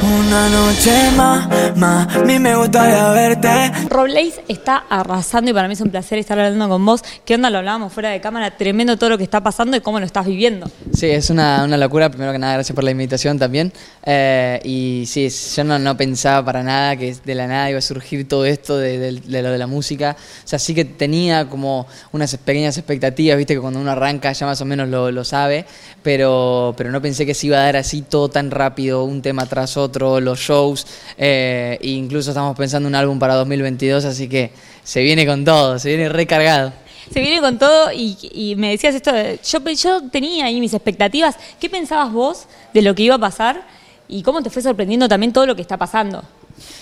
Una noche más, más, a mí me gustaría verte. Robleis está arrasando y para mí es un placer estar hablando con vos. ¿Qué onda? Lo hablábamos fuera de cámara, tremendo todo lo que está pasando y cómo lo estás viviendo. Sí, es una, una locura. Primero que nada, gracias por la invitación también. Eh, y sí, yo no, no pensaba para nada que de la nada iba a surgir todo esto de, de- de lo de la música. O sea, sí que tenía como unas pequeñas expectativas, viste, que cuando uno arranca ya más o menos lo, lo sabe, pero, pero no pensé que se iba a dar así todo tan rápido, un tema tras otro, los shows. eh, e incluso estamos pensando en un álbum para 2022, así que se viene con todo, se viene recargado. Se viene con todo y, y me decías esto, de- yo, yo tenía ahí mis expectativas. ¿Qué pensabas vos de lo que iba a pasar y cómo te fue sorprendiendo también todo lo que está pasando?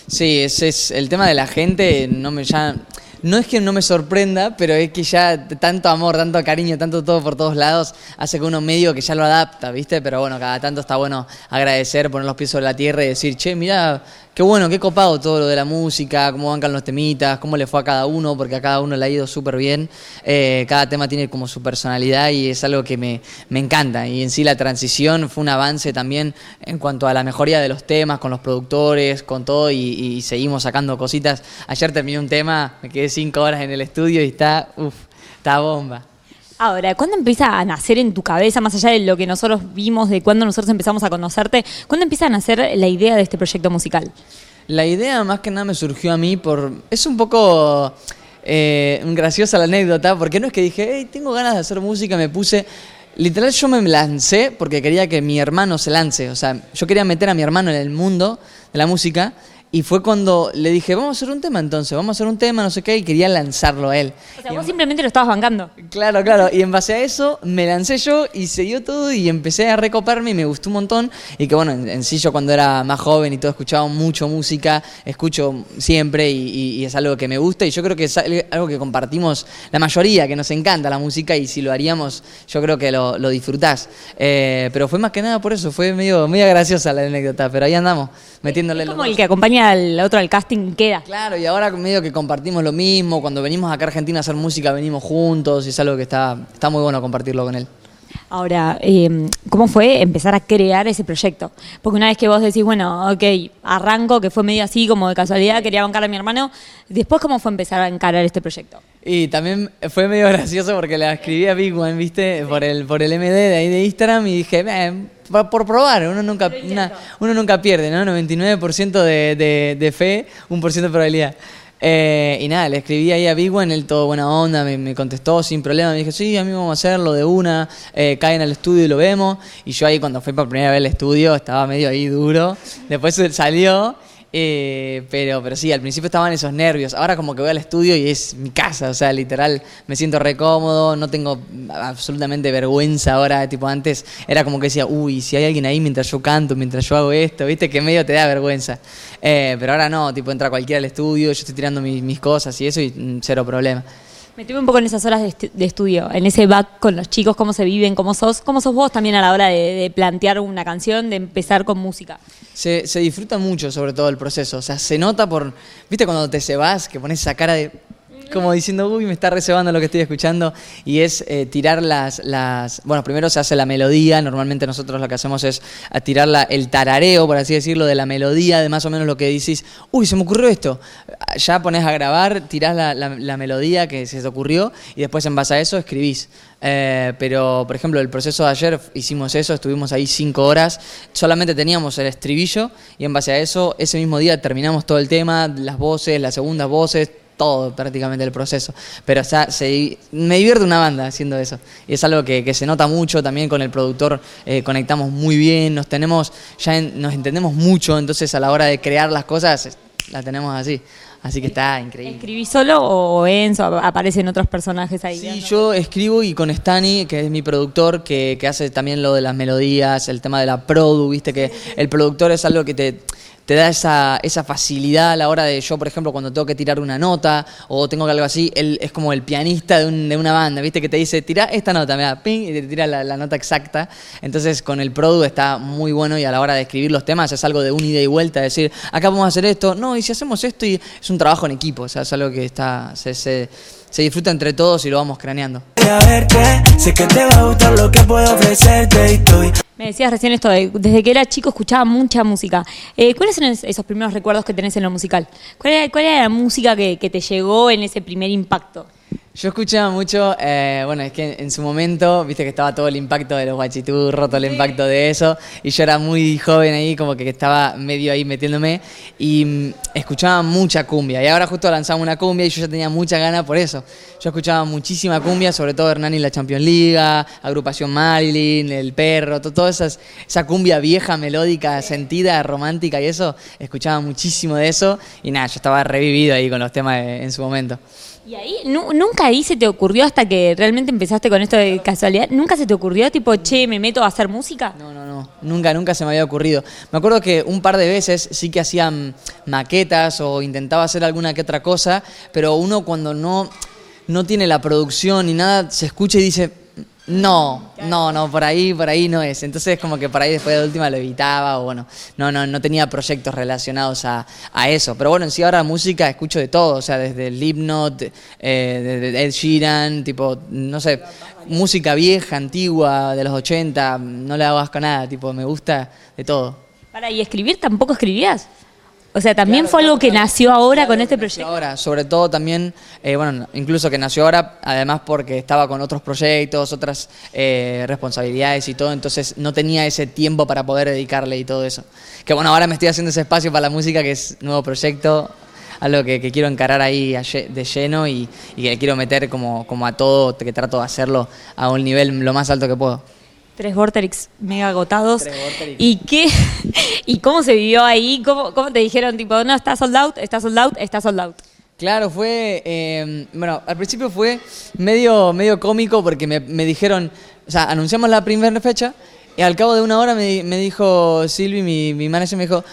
Sí, ese es el tema de la gente, no me ya no es que no me sorprenda, pero es que ya tanto amor, tanto cariño, tanto todo por todos lados hace que uno medio que ya lo adapta, ¿viste? Pero bueno, cada tanto está bueno agradecer, poner los pies sobre la tierra y decir, "Che, mira, qué bueno, qué copado todo lo de la música, cómo bancan los temitas, cómo le fue a cada uno, porque a cada uno le ha ido súper bien. Eh, cada tema tiene como su personalidad y es algo que me, me encanta. Y en sí la transición fue un avance también en cuanto a la mejoría de los temas, con los productores, con todo, y, y seguimos sacando cositas. Ayer terminé un tema, me quedé cinco horas en el estudio y está, uff, está bomba. Ahora, ¿cuándo empieza a nacer en tu cabeza, más allá de lo que nosotros vimos, de cuando nosotros empezamos a conocerte, cuándo empieza a nacer la idea de este proyecto musical? La idea más que nada me surgió a mí por... Es un poco eh, graciosa la anécdota, porque no es que dije, hey, tengo ganas de hacer música, me puse... Literal yo me lancé porque quería que mi hermano se lance, o sea, yo quería meter a mi hermano en el mundo de la música y fue cuando le dije, vamos a hacer un tema entonces, vamos a hacer un tema, no sé qué, y quería lanzarlo a él. O sea, vos simplemente lo estabas bancando. Claro, claro. Y en base a eso me lancé yo y se dio todo y empecé a recoparme y me gustó un montón. Y que bueno, en, en sí yo cuando era más joven y todo escuchaba mucho música, escucho siempre y, y- y es algo que me gusta y yo creo que es al- algo que compartimos la mayoría, que nos encanta la música y si lo haríamos yo creo que lo, lo disfrutás. Eh, pero fue más que nada por eso, fue medio, medio graciosa la anécdota, pero ahí andamos, metiéndole Es los como dos. el que acompaña al otro al casting queda. Claro, y ahora medio que compartimos lo mismo. Cuando venimos acá a Argentina a hacer música, venimos juntos y es algo que está, está muy bueno compartirlo con él. Ahora, eh, ¿cómo fue empezar a crear ese proyecto? Porque una vez que vos decís, bueno, ok, arranco, que fue medio así, como de casualidad, quería bancar a mi hermano, después, ¿cómo fue empezar a encarar este proyecto? Y también fue medio gracioso porque le escribí a Big One, ¿viste? Por el, por el MD de ahí de Instagram y dije, "Ven, por, por probar, uno nunca, una- uno nunca pierde, ¿no? 99% de, de, de fe, 1% de probabilidad. Eh, y nada, le escribí ahí a Big One, él todo buena onda, me, contestó sin problema, me dije, sí, a mí vamos a hacerlo de una, eh, caen al estudio y lo vemos. Y yo ahí cuando fui por primera vez al estudio estaba medio ahí duro, después salió, eh, pero, pero sí, al principio estaban esos nervios, ahora como que voy al estudio y es mi casa, o sea, literal, me siento re cómodo, no tengo absolutamente vergüenza ahora, tipo antes era como que decía, uy, si hay alguien ahí mientras yo canto, mientras yo hago esto, viste, que medio te da vergüenza. Eh, pero ahora no, tipo entra cualquiera al estudio, yo estoy tirando mis, mis cosas y eso y mm, cero problema. Me tuve un poco en esas horas de, estu- de estudio, en ese back con los chicos, cómo se viven, cómo sos, cómo sos vos también a la hora de, plantear una canción, de empezar con música. Se, se disfruta mucho sobre todo el proceso, o sea, se nota por, viste cuando te cebas, que pones esa cara de, como diciendo, uy, me está recebando lo que estoy escuchando, y es eh, tirar las, las, bueno, primero se hace la melodía, normalmente nosotros lo que hacemos es tirar la- el tarareo, por así decirlo, de la melodía, de más o menos lo que decís, uy, se me ocurrió esto, ya pones a grabar, tirás la, la- la melodía que se te ocurrió, y después en base a eso escribís. Eh, pero, por ejemplo, el proceso de ayer hicimos eso, estuvimos ahí cinco horas, solamente teníamos el estribillo y en base a eso, ese mismo día terminamos todo el tema, las voces, las segundas voces, todo prácticamente el proceso. Pero o sea, se, me divierte una banda haciendo eso. Y es algo que, que se nota mucho también con el productor, eh, conectamos muy bien, nos tenemos, ya en- nos entendemos mucho, entonces a la hora de crear las cosas, las tenemos así. Así que está increíble. ¿Escribís solo o Enzo ap- aparecen otros personajes ahí? Sí, yo escribo y con Stani, que es mi productor, que, que hace también lo de las melodías, el tema de la produ, viste que el productor es algo que te, te da esa, esa facilidad a la hora de yo, por ejemplo, cuando tengo que tirar una nota o tengo que algo así, él es como el pianista de, un- de una banda, viste que te dice, tira esta nota, mira, ping, y te tira la, la nota exacta. Entonces con el produ está muy bueno y a la hora de escribir los temas es algo de un ida y vuelta, decir, acá vamos a hacer esto, no, y si hacemos esto, y es un trabajo en equipo, o sea, es algo que está, se, se, se disfruta entre todos y lo vamos craneando. Me decías recién esto de, desde que era chico escuchaba mucha música. Eh, ¿Cuáles son es- esos primeros recuerdos que tenés en lo musical? ¿Cuál era, cuál era la música que, que te llegó en ese primer impacto? Yo escuchaba mucho, eh, bueno, es que en su momento, viste que estaba todo el impacto de los guachiturros, todo el impacto de eso, y yo era muy joven ahí, como que estaba medio ahí metiéndome, y mm, escuchaba mucha cumbia, y ahora justo lanzamos una cumbia y yo ya tenía mucha ganas por eso. Yo escuchaba muchísima cumbia, sobre todo Hernani y la Champions League, Agrupación Marilyn, El Perro, to- toda esas, esa cumbia vieja, melódica, sentida, romántica y eso, escuchaba muchísimo de eso, y nada, yo estaba revivido ahí con los temas de- en su momento. Y ahí, nu- nunca ahí se te ocurrió hasta que realmente empezaste con esto de casualidad, nunca se te ocurrió tipo, che, me meto a hacer música. No, no, no, nunca, nunca se me había ocurrido. Me acuerdo que un par de veces sí que hacían maquetas o intentaba hacer alguna que otra cosa, pero uno cuando no, no tiene la producción ni nada, se escucha y dice, no, no, no, por ahí, por ahí no es. Entonces como que por ahí después de la última lo evitaba o bueno, no, no, no tenía proyectos relacionados a, a eso. Pero bueno, en sí ahora música escucho de todo, o sea, desde Slipknot, eh, desde Ed Sheeran, tipo, no sé, música vieja, antigua, de los 80, no le hago asco a nada, tipo, me gusta de todo. Para, ¿y escribir tampoco escribías? O sea, también fue algo que nació ahora con este proyecto. Ahora, sobre todo también, eh, bueno, incluso que nació ahora, además porque estaba con otros proyectos, otras eh, responsabilidades y todo, entonces no tenía ese tiempo para poder dedicarle y todo eso. Que bueno, ahora me estoy haciendo ese espacio para la música, que es nuevo proyecto, algo que, que quiero encarar ahí de lleno y, y que quiero meter como, como a todo, que trato de hacerlo a un nivel lo más alto que puedo. Tres Vorterix mega agotados. Tres Vorterix. ¿Y qué? ¿Y cómo se vivió ahí? ¿Cómo, cómo te dijeron, tipo, no, está sold out, está sold out, está sold out? Claro, fue, eh, bueno, al principio fue medio, medio cómico porque me, me dijeron, o sea, anunciamos la primera fecha y al cabo de una hora me, me dijo Silvi, mi, mi manager, me dijo,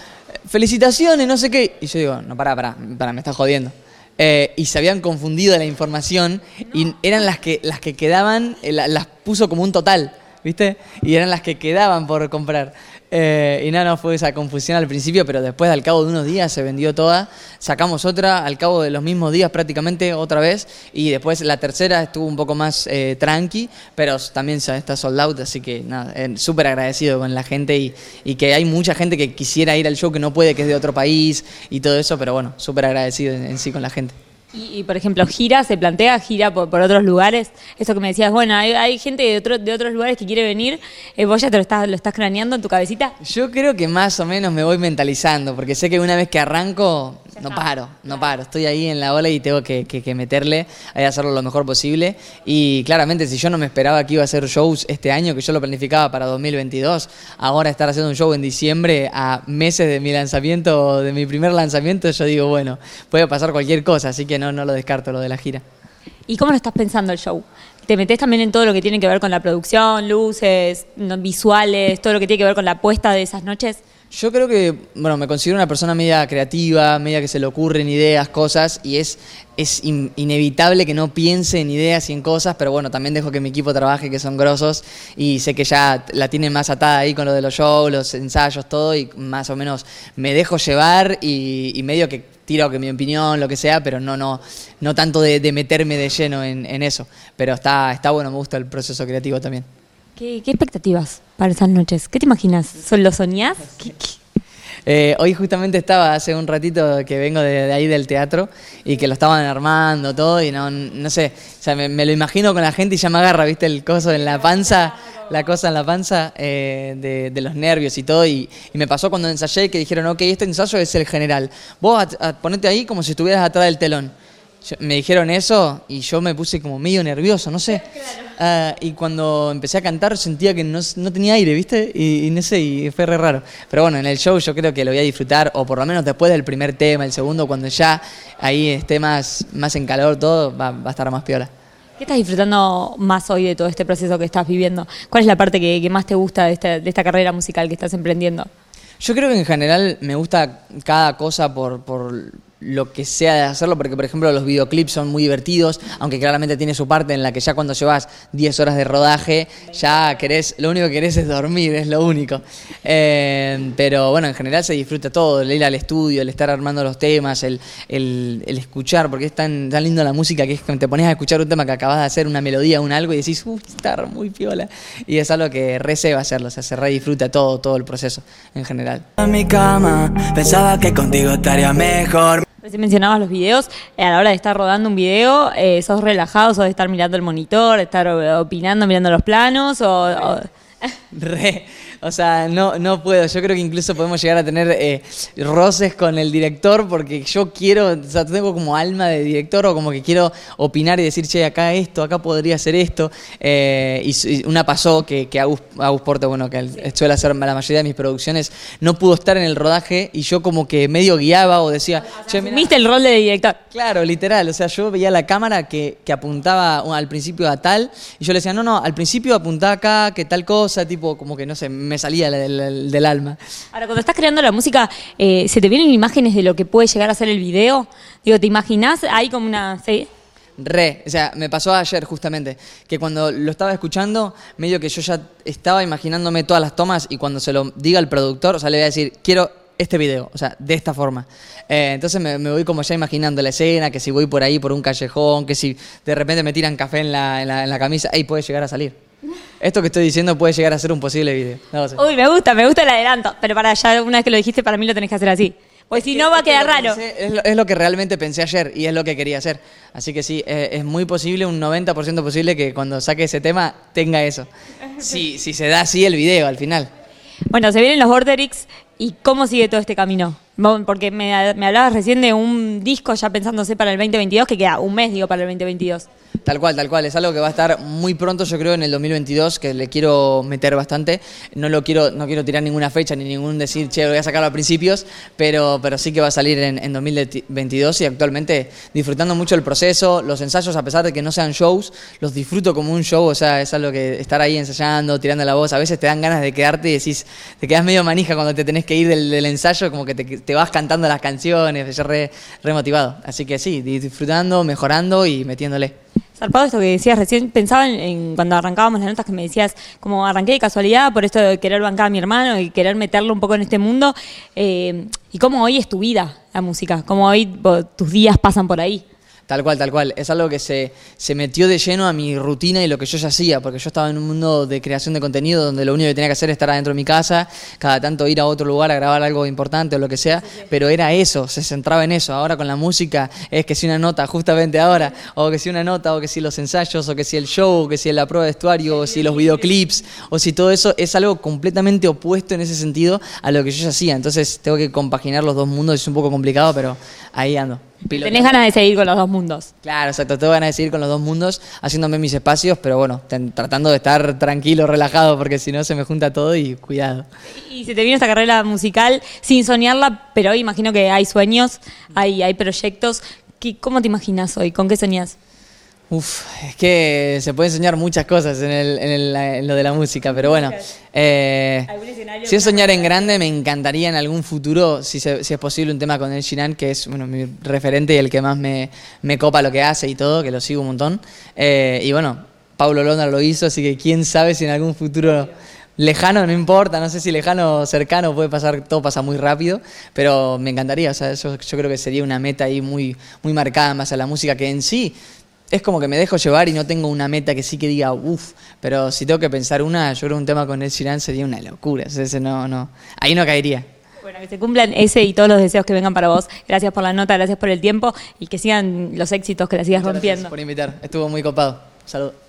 felicitaciones, no sé qué. Y yo digo, no, pará, pará, pará, me estás jodiendo. Eh, y se habían confundido la información y eran las que, las que quedaban, eh, la- las puso como un total, ¿viste? Y eran las que quedaban por comprar. Eh, y nada, no fue esa confusión al principio, pero después al cabo de unos días se vendió toda. Sacamos otra al cabo de los mismos días prácticamente otra vez. Y después la tercera estuvo un poco más eh, tranqui, pero también ya está sold out. Así que nada, eh, súper agradecido con la gente y, y que hay mucha gente que quisiera ir al show que no puede, que es de otro país y todo eso. Pero bueno, súper agradecido en, en sí con la gente. Y, y, por ejemplo, gira, se plantea gira por, por otros lugares. Eso que me decías, bueno, hay, hay gente de, otro- de otros lugares que quiere venir. eh, ¿Vos ya te lo estás, lo estás craneando en tu cabecita? Yo creo que más o menos me voy mentalizando, porque sé que una vez que arranco, no paro, no paro. Estoy ahí en la ola y tengo que, que- que meterle, hay hacerlo lo mejor posible. Y claramente, si yo no me esperaba que iba a hacer shows este año, que yo lo planificaba para 2022, ahora estar haciendo un show en diciembre a meses de mi lanzamiento, de mi primer lanzamiento, yo digo, bueno, puede pasar cualquier cosa, así que no, no lo descarto lo de la gira. ¿Y cómo lo estás pensando el show? ¿Te metés también en todo lo que tiene que ver con la producción, luces, no- visuales, todo lo que tiene que ver con la puesta de esas noches? Yo creo que, bueno, me considero una persona media creativa, media que se le ocurren ideas, cosas, y es, es in- inevitable que no piense en ideas y en cosas, pero bueno, también dejo que mi equipo trabaje, que son grosos, y sé que ya la tienen más atada ahí con lo de los shows, los ensayos, todo, y más o menos me dejo llevar y, y medio que tiro que mi opinión, lo que sea, pero no, no, no tanto de, de meterme de lleno en, en eso. Pero está, está bueno, me gusta el proceso creativo también. ¿Qué, qué expectativas para esas noches? ¿Qué te imaginas? ¿Son- ¿Lo soñás? ¿Qué- qué? Eh, hoy justamente estaba hace un ratito que vengo de, ahí del teatro y que lo estaban armando todo y no, no sé, o sea, me, lo imagino con la gente y ya me agarra, viste, el coso en la panza, la cosa en la panza eh, de, de los nervios y todo y, y me pasó cuando ensayé que dijeron, ok, este ensayo es el general, vos ponete ahí como si estuvieras atrás del telón. Yo- me dijeron eso y yo me puse como medio nervioso, no sé. Ah, y cuando empecé a cantar sentía que no, no tenía aire, ¿viste? Y, y no sé, y fue re raro. Pero bueno, en el show yo creo que lo voy a disfrutar, o por lo menos después del primer tema, el segundo, cuando ya ahí esté más, más en calor todo, va, va a estar más piola. ¿Qué estás disfrutando más hoy de todo este proceso que estás viviendo? ¿Cuál es la parte que, que más te gusta de esta, de esta carrera musical que estás emprendiendo? Yo creo que en general me gusta cada cosa por, por lo que sea de hacerlo, porque por ejemplo los videoclips son muy divertidos, aunque claramente tiene su parte en la que ya cuando llevas 10 horas de rodaje, ya querés, lo único que querés es dormir, es lo único. Eh, pero bueno, en general se disfruta todo, el ir al estudio, el estar armando los temas, el, el, escuchar, porque es tan, tan lindo la música que es que te pones a escuchar un tema que acabas de hacer, una melodía, un algo, y decís, uff, está muy piola. Y es algo que re se va a hacerlo, o sea, se re disfruta todo, todo el proceso en general. En mi cama, pensaba que contigo estaría mejor. Recién mencionabas los videos, eh, a la hora de estar rodando un video, eh, ¿sos relajado, sos de estar mirando el monitor, estar eh, opinando, mirando los planos? O, o- Re, o sea, no, no puedo. Yo creo que incluso podemos llegar a tener eh, roces con el director porque yo quiero, o sea, tengo como alma de director o como que quiero opinar y decir, che, acá esto, acá podría ser esto. Eh, y, una pasó que, que Agus, Agus Porte, bueno, que suele hacer la mayoría de mis producciones, no pudo estar en el rodaje y yo como que medio guiaba o decía, che, mirá, ¿Viste el rol de director? Claro, literal. O sea, yo veía la cámara que, que apuntaba uh, al principio a tal, y yo le decía, no, no, al principio apuntaba acá, que tal cosa, tipo, como que no sé, me salía del, del- del alma. Ahora, cuando estás creando la música, eh, ¿se te vienen imágenes de lo que puede llegar a ser el video? Digo, ¿te imaginas? Hay como una... ¿sí? Re, o sea, me pasó ayer justamente, que cuando lo estaba escuchando, medio que yo ya estaba imaginándome todas las tomas y cuando se lo diga al productor, o sea, le voy a decir, quiero este video, o sea, de esta forma. Eh, entonces me, me voy como ya imaginando la escena, que si voy por ahí, por un callejón, que si de repente me tiran café en la, en la, en la camisa, ahí puede llegar a salir. Esto que estoy diciendo puede llegar a ser un posible video. No sé. Uy, me gusta, me gusta el adelanto. Pero para ya, una vez que lo dijiste, para mí lo tenés que hacer así. Pues si no, va a quedar raro. pensé- es, lo, es lo que realmente pensé ayer y es lo que quería hacer. Así que sí, eh, es muy posible, un 90% posible que cuando saque ese tema tenga eso. Si, si se da así el video al final. Bueno, se vienen los Borderix y cómo sigue todo este camino. Porque me, hablabas recién de un disco ya pensándose para el 2022, que queda un mes, digo, para el 2022. Tal cual, tal cual. Es algo que va a estar muy pronto, yo creo, en el 2022, que le quiero meter bastante. No lo quiero, no quiero tirar ninguna fecha ni ningún decir, che, voy a sacarlo a principios, pero, pero sí que va a salir en, en 2022 y actualmente disfrutando mucho el proceso, los ensayos, a pesar de que no sean shows, los disfruto como un show, o sea, es algo que estar ahí ensayando, tirando la voz, a veces te dan ganas de quedarte y decís, te quedas medio manija cuando te tenés que ir del, del ensayo, como que te, te vas cantando las canciones, yo re, re motivado. Así que sí, disfrutando, mejorando y metiéndole. Zarpado esto que decías recién, pensaba en, cuando arrancábamos las notas que me decías, como arranqué de casualidad por esto de querer bancar a mi hermano y querer meterlo un poco en este mundo, eh, y cómo hoy es tu vida la música, cómo hoy tus días pasan por ahí. Tal cual, tal cual. Es algo que se, se metió de lleno a mi rutina y lo que yo ya hacía, porque yo estaba en un mundo de creación de contenido donde lo único que tenía que hacer era estar adentro de mi casa, cada tanto ir a otro lugar a grabar algo importante o lo que sea, pero era eso, se centraba en eso. Ahora con la música es que si una nota justamente ahora, o que si una nota, o que si los ensayos, o que si el show, o que si la prueba de vestuario, o si los videoclips, o si todo eso es algo completamente opuesto en ese sentido a lo que yo ya hacía. Entonces tengo que compaginar los dos mundos, es un poco complicado, pero ahí ando. Piloteando. Tenés ganas de seguir con los dos mundos. Claro, exacto. Tengo ganas de seguir con los dos mundos, haciéndome mis espacios, pero bueno, ten- tratando de estar tranquilo, relajado, porque si no se me junta todo y cuidado. Y se te vino esta carrera musical sin soñarla, pero hoy imagino que hay sueños, hay, hay proyectos. ¿Qué- ¿Cómo te imaginas hoy? ¿Con qué soñás? Uf, es que se pueden soñar muchas cosas en, el- en el- en lo de la música, pero bueno. eh, ¿Algún escenario, si es soñar en grande, me encantaría en algún futuro, si, se- si es posible, un tema con el Shinan, que es bueno, mi referente y el que más me, me copa lo que hace y todo, que lo sigo un montón. Eh, y bueno, Paulo Londra lo hizo, así que quién sabe si en algún futuro lejano, no importa, no sé si lejano o cercano, puede pasar, todo pasa muy rápido, pero me encantaría, o sea, eso yo creo que sería una meta ahí muy, muy marcada en base a la música, que en sí es como que me dejo llevar y no tengo una meta que sí que diga, uff, pero si tengo que pensar una, yo creo que un tema con Ed Sheeran sería una locura, ese no, no, ahí no caería. Bueno, que se cumplan ese y todos los deseos que vengan para vos. Gracias por la nota, gracias por el tiempo y que sigan los éxitos, que la sigas Muchas gracias rompiendo. por invitar, estuvo muy copado. Saludos.